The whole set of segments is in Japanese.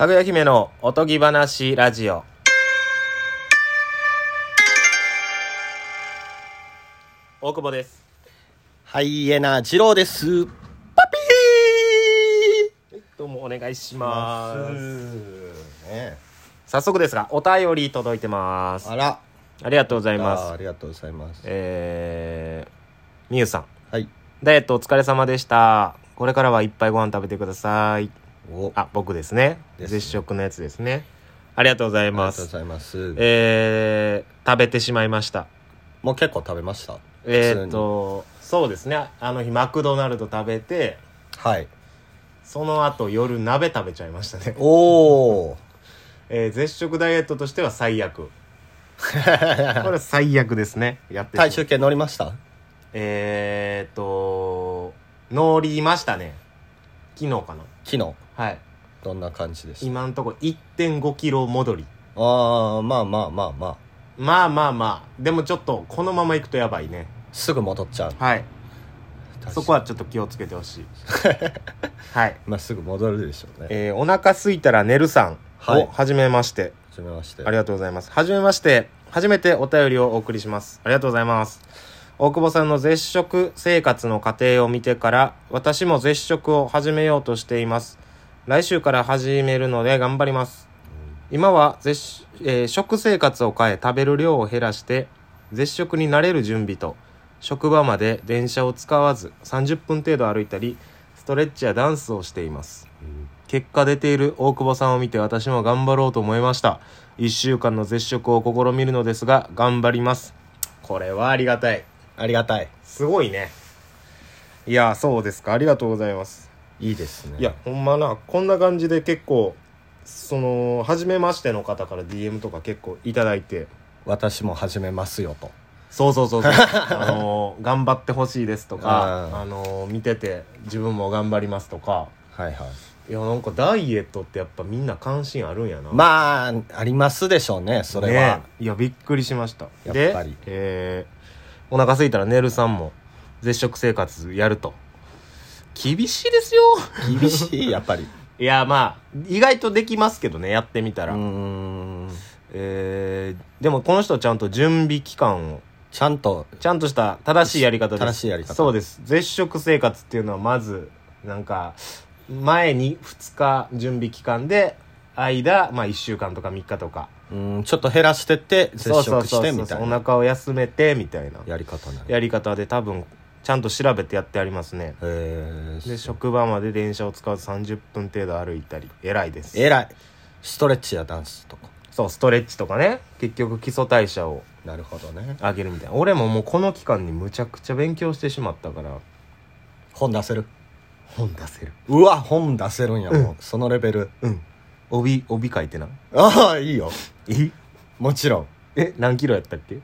かぐや姫のおとぎ話ラジオ。大久保です。ハイエナ二郎です。パピどうもお願いしーます。ね。早速ですがお便り届いてます。あら、ありがとうございます。ありがとうございます。えー、みゆさん。はい。ダイエットお疲れ様でした。これからはいっぱいご飯食べてください。お、あ僕ですね。絶食のやつですね。ありがとうございありますがとうございます。えー、食べてしまいました。もう結構食べました？えー、っとそうですね。あの日マクドナルド食べてはい。その後夜鍋食べちゃいましたね、おー。えー、絶食ダイエットとしては最悪。これ最悪ですね。やって体重計乗りました？えー、っと乗りましたね。昨日かな。昨日。はい。どんな感じでした今んとこ1 5キロ戻り。ああ、まあまあまあまあ。まあまあまあ。でもちょっとこのままいくとやばいね。すぐ戻っちゃう。はい。そこはちょっと気をつけてほしい。はい。まあすぐ戻るでしょうね。えー、お腹すいたら寝るさんはい。をはじめまして、はじめまして。ありがとうございます。はじめまして。初めてお便りをお送りします。ありがとうございます。大久保さんの絶食生活の過程を見てから私も絶食を始めようとしています来週から始めるので頑張ります。今は絶、えー食生活を変え食べる量を減らして絶食になれる準備と職場まで電車を使わず30分程度歩いたりストレッチやダンスをしています。結果出ている大久保さんを見て私も頑張ろうと思いました。1週間の絶食を試みるのですが頑張ります。これはありがたい。ありがたい。すごいね。いやそうですか。ありがとうございます。いいですね。いやほんまなこんな感じで結構その初めましての方から DM とか結構いただいて私も始めますよと。そうそうそうそう あのー頑張ってほしいですとかうんあのー見てて自分も頑張りますとかはいはい。いやなんかダイエットってやっぱみんな関心あるんやなまあ、ありますでしょうね、それは。ねえいやびっくりしましたやっでぱりえーお腹空いたら寝るさんも絶食生活やると厳しいですよ。厳しい、やっぱり。いやまあ意外とできますけどねやってみたら。えーでもこの人ちゃんと準備期間を。ちゃんと、ちゃんとした正しいやり方です。正しいやり方。そうです。絶食生活っていうのはまずなんか前に2日準備期間で間、まあ、1週間とか3日とか。うん、ちょっと減らしてって、絶食してみたいな。お腹を休めてみたいな。やり方なの。やり方で多分ちゃんと調べてやってありますねへでえ。職場まで電車を使うと30分程度歩いたり偉いですえらい。ストレッチやダンスとか。そうストレッチとかね結局基礎代謝をなるほどね。上げるみたいな俺ももうこの期間にむちゃくちゃ勉強してしまったから本出せる？本出せるうわ、本出せるんや、もう。そのレベル。うん帯帯書いてなああ、いいよ。え？もちろん。え何キロやったっけ？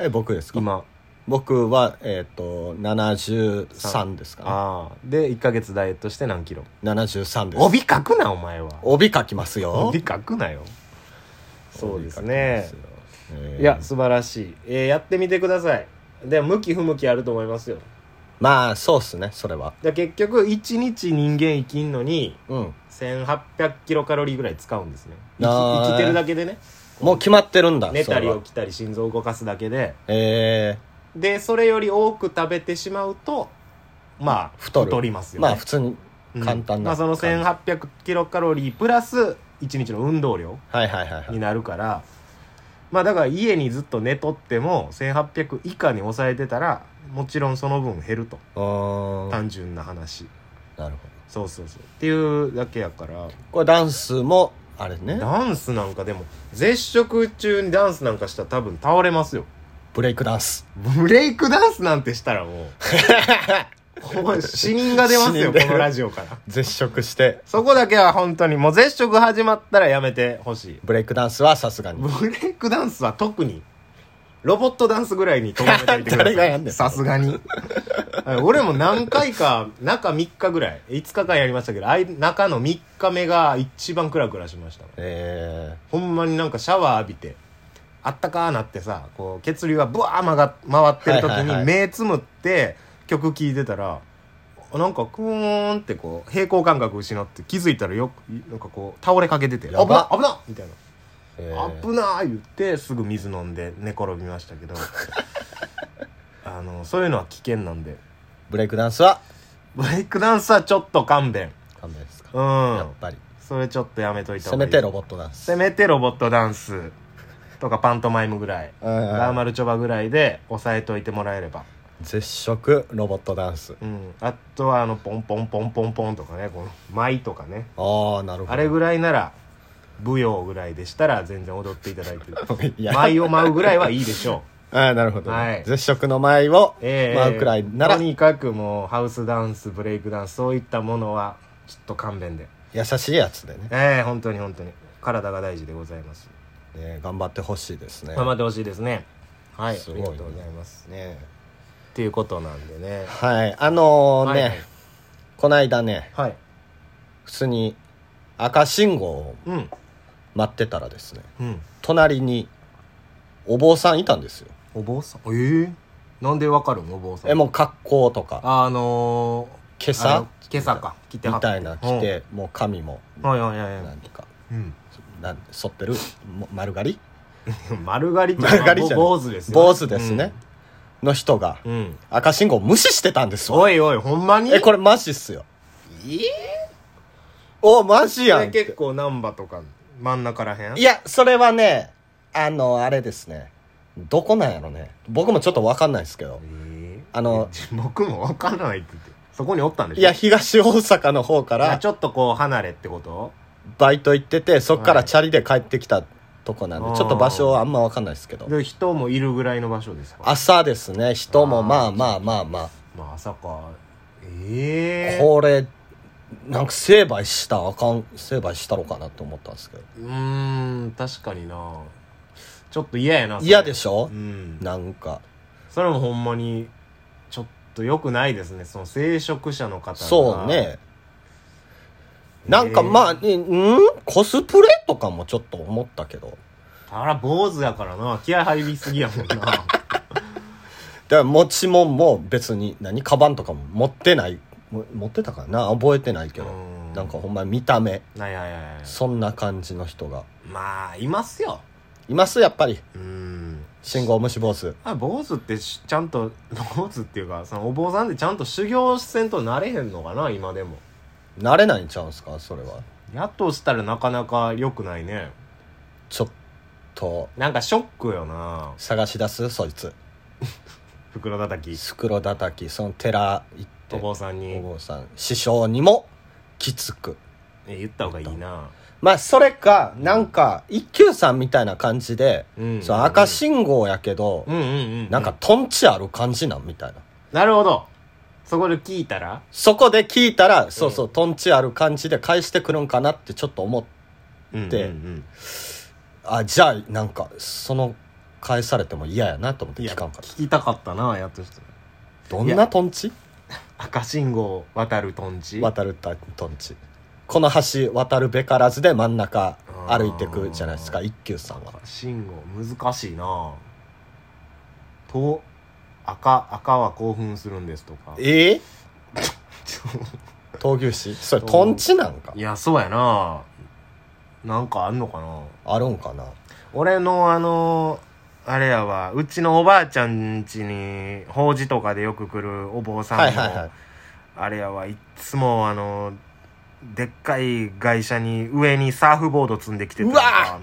え、僕ですか？今僕は、えっ、と、73ですかね。ああで1ヶ月ダイエットして何キロ？73です。帯書くなお前は。帯書きますよ。帯書くなよ。そうです帯ねいや素晴らしい、えーやってみてください。で向き不向きあると思いますよ。まあ、そうっすね、それは。で結局1日人間生きんのにうん。1800キロカロリーぐらい使うんですね。生きあー。生きてるだけでね。もう決まってるんだ。寝たり起きたり心臓を動かすだけで。えでそれより多く食べてしまうとまあ太るりますー、よねまあ、普通に簡単な。うんまあ、その1800キロカロリープラス1日の運動量はいはいはいはい。になるからまあだから家にずっと寝とっても1800以下に抑えてたらもちろんその分減ると。単純な話なるほど。そうそうそうっていうだけやからこれダンスも、あれね。ダンスなんかでも絶食中にダンスなんかしたら多分倒れますよブレイクダンス。ブレイクダンスなんてしたらもう。もう死人が出ます死人出る。よこのラジオから。絶食して、そこだけは本当にもう絶食始まったらやめてほしい。ブレイクダンスはさすがに。ブレイクダンスは特に。ロボットダンスぐらいに止めておいてくだ誰がやんねん。さいさすがに。はい俺も何回か中3日ぐらい。5日間やりましたけどあい中の3日目が一番クラクラしました。えほんまになんかシャワー浴びてあったかーなってさこう血流がブワー曲が回ってる時にはいはいはい。目つむって曲聴いてたらなんかクーンってこう平行感覚失って気づいたらよなんかこう倒れかけてて「危やば。な危な!」みたいな。え「危な!」言ってすぐ水飲んで寝転びましたけど。あのそういうのは危険なんで。ブレイクダンスは？ブレイクダンスはちょっと勘弁。勘弁ですか、うん。やっぱり。それちょっとやめといたせ方がいい。めてロボットダンス。せめてロボットダンスとかパントマイムぐらいガーマルチョバぐらいで押さえといてもらえれば。絶食ロボットダンス。うん。あとはあのポンポンポンポンポンとかねこの舞とかね。ああなるほど。あれぐらいなら舞踊ぐらいでしたら全然踊っていただいて。舞を舞うぐらいはいいでしょう。ああなるほど、ねはい。絶食の舞をええ舞うくらいなら、とにかくもうハウスダンスブレイクダンスそういったものはちょっと勘弁で。優しいやつでね。ええ本当に本当に。体が大事でございますね頑張ってほしいですね。頑張ってほしいですね。はい。すごいね。ありがとうございますね。っていうことなんでね。はい。あのーね、はい。こないだねはい。普通に赤信号をうん。待ってたらですねうん。隣にお坊さんいたんですよ。お坊さん？ええなんでわかるの？お坊さん。えもう格好とか。あの今ー、あの朝今朝か。来てみたいな着てもう髪もうんはいはいはいはい。何か。うんなん剃ってるも丸刈り？丸刈りって 丸刈りじゃない。坊主ですよ坊主ですね、の人がうん、うん赤信号無視してたんですよおいおいほんまに？えこれマジっすよ。えおマジやんえ結構難波とか真ん中らへん？いやそれはねあのあれですね。どこなんやろね。僕もちょっと分かんないですけど。ええあの僕もわからないって言って。そこにおったんでしょ？いや東大阪の方かあらちょっとこう離れってこと？バイト行っててそっからはいチャリで帰ってきたとこなんで、あー。ちょっと場所はあんま分かんないですけど。で人もいるぐらいの場所ですか？朝ですね人もまあまあまあまあ。まあ朝か。ええこれなんか成敗したらあかん成敗したろかなって思ったんですけど。うーん確かにな。ちょっと嫌やな嫌でしょ？うん。なんか。それもほんまにちょっと良くないですね。その聖職者の方が。そうねなんかえー。まあ、ねうん？コスプレ？とかもちょっと思ったけど。あら坊主やからな。気合入りすぎやもんな。だから持ち物も別に何カバンとかも持ってない。も持ってたかな。覚えてないけど。うん。なんかほんま見た目。はいはいはいはい。そんな感じの人が。まあいますよ。いますやっぱり。うん。信号無視坊主。あ坊主ってしちゃんと坊主っていうかそのお坊さんでちゃんと修行せんとなれへんのかな今でも慣れないんちゃうんすか？それは。やっとしたらなかなか良くないね。ちょっと。なんかショックよな。探し出す？そいつ。袋叩き。袋叩き。その寺行って。お坊さんおに坊さん。師匠にもきつく。え言った方がいいな。まあそれかなんか一休さんみたいな感じで、うん。そう赤信号やけど、うんうんうん。なんかトンチある感じなんみたいな。なるほどそこで聞いたら？そこで聞いたら、そうそうトンチある感じで返してくるんかなってちょっと思っうんでうんうん。あじゃあなんかその返されても嫌やなと思って聞かんかった。聞きたかったなやっとして。どんなトンチ？赤信号渡るトンチ？渡るたトンチ。この橋渡るべからずで真ん中歩いてくじゃないですか一休さんは。赤信号難しいな。と赤赤は興奮するんですとか。え？え 闘牛士？それトンチなんか？いやそうやな。なんかあんのかな？あるんかな？俺のあのあれやわ。うちのおばあちゃん家に法事とかでよく来るお坊さんも、はいはいはい。あれやわ。いっつもあのでっかい会社に上にサーフボード積んできててうわ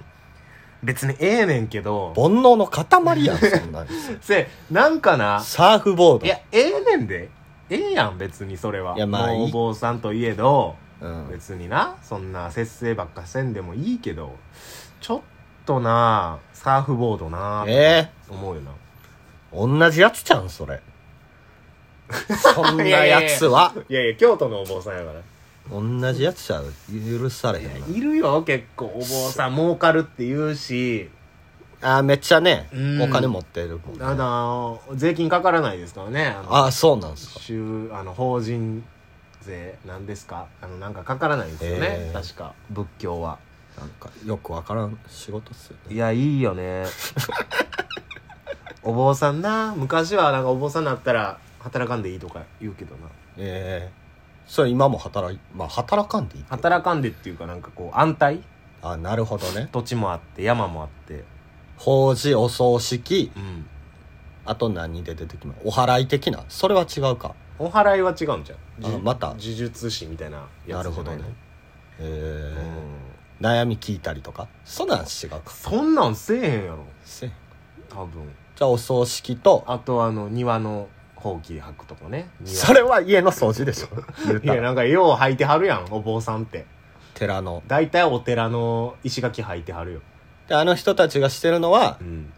別にええねんけど。煩悩の塊やんそんなん。せなんかな。サーフボード。いやええねんで。ええやん別にそれは。いやまあお坊さんといえど。うん。別にな。そんな節制ばっかせんでもいいけど。ちょっとなサーフボードなえ思うよな。え同じやつちゃんそれ。そんなやつは。いやいや京都のお坊さんやから同じやつじゃ許されへんないるよ結構。お坊さん儲かるって言うし。あーめっちゃねうん。お金持ってるもんね。あの税金かからないですからね。あのああそうなんですか。州あの法人税なんですか。あのなんかかからないんですよね、えー。確か。仏教は。なんかよくわからん仕事っすよね。いやいいよね。お坊さんな。昔はなんかお坊さんになったら働かんでいいとか言うけどな。ええそれ今も働いまあ働かんでいい働かんでっていうかなんかこう安泰？あなるほどね。土地もあって山もあって。法事お葬式。うん。あと何で出てきます？お祓い的な？それは違うか。お祓いは違うんじゃんあまた。呪術師みたいなやつじゃなるほどね。えうん。え悩み聞いたりとか？そんなん違うか。そんなんせえへんやろ。せ多分。じゃあお葬式と。あとあの庭のほうき吐くとこね。庭それは家の掃除でしょ。いやなんかよう吐いてはるやんお坊さんって。寺の。大体お寺の石垣吐いてはるよ。であの人たちがしてるのはうん。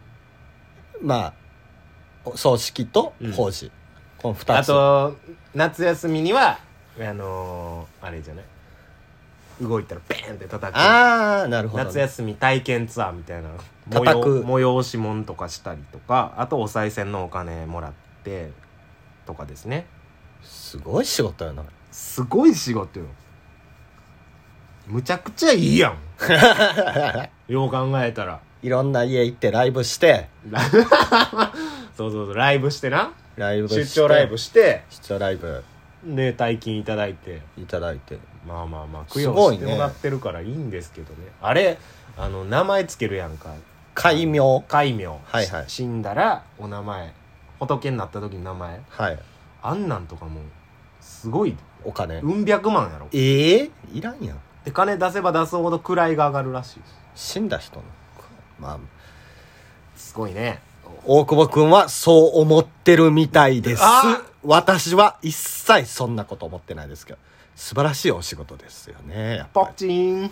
まあお葬式とうん。法事、この二あつと夏休みにはあのー、あれじゃない？動いたらベーンって叩く。ああなるほど、ね、夏休み体験ツアーみたいな。叩く。催催し物とかしたりとか。あとお賽銭のお金もらってとかですね。すごい仕事やな。すごい仕事よ。むちゃくちゃいいやん。よう考えたら。いろんな家行ってライブして。そうそうそう。ライブしてな。ライブして。出張ライブして。出張ライブ。ね大金いただいて。いただいて。まあまあまあ供養してもらってるからいいんですけどね。あれあの名前つけるやんか。戒名。戒名。はいはい。し死んだらお名前仏になった時の名前。はい。あんなんとかもすごい。お金、うん百万やろ。ええいらんやん。で金出せば出すほど位が上がるらしい死んだ人の。まあ。すごいね。大久保君はそう思ってるみたいです。あ私は一切そんなこと思ってないですけど。素晴らしいお仕事ですよねやっぱり。ポッチーン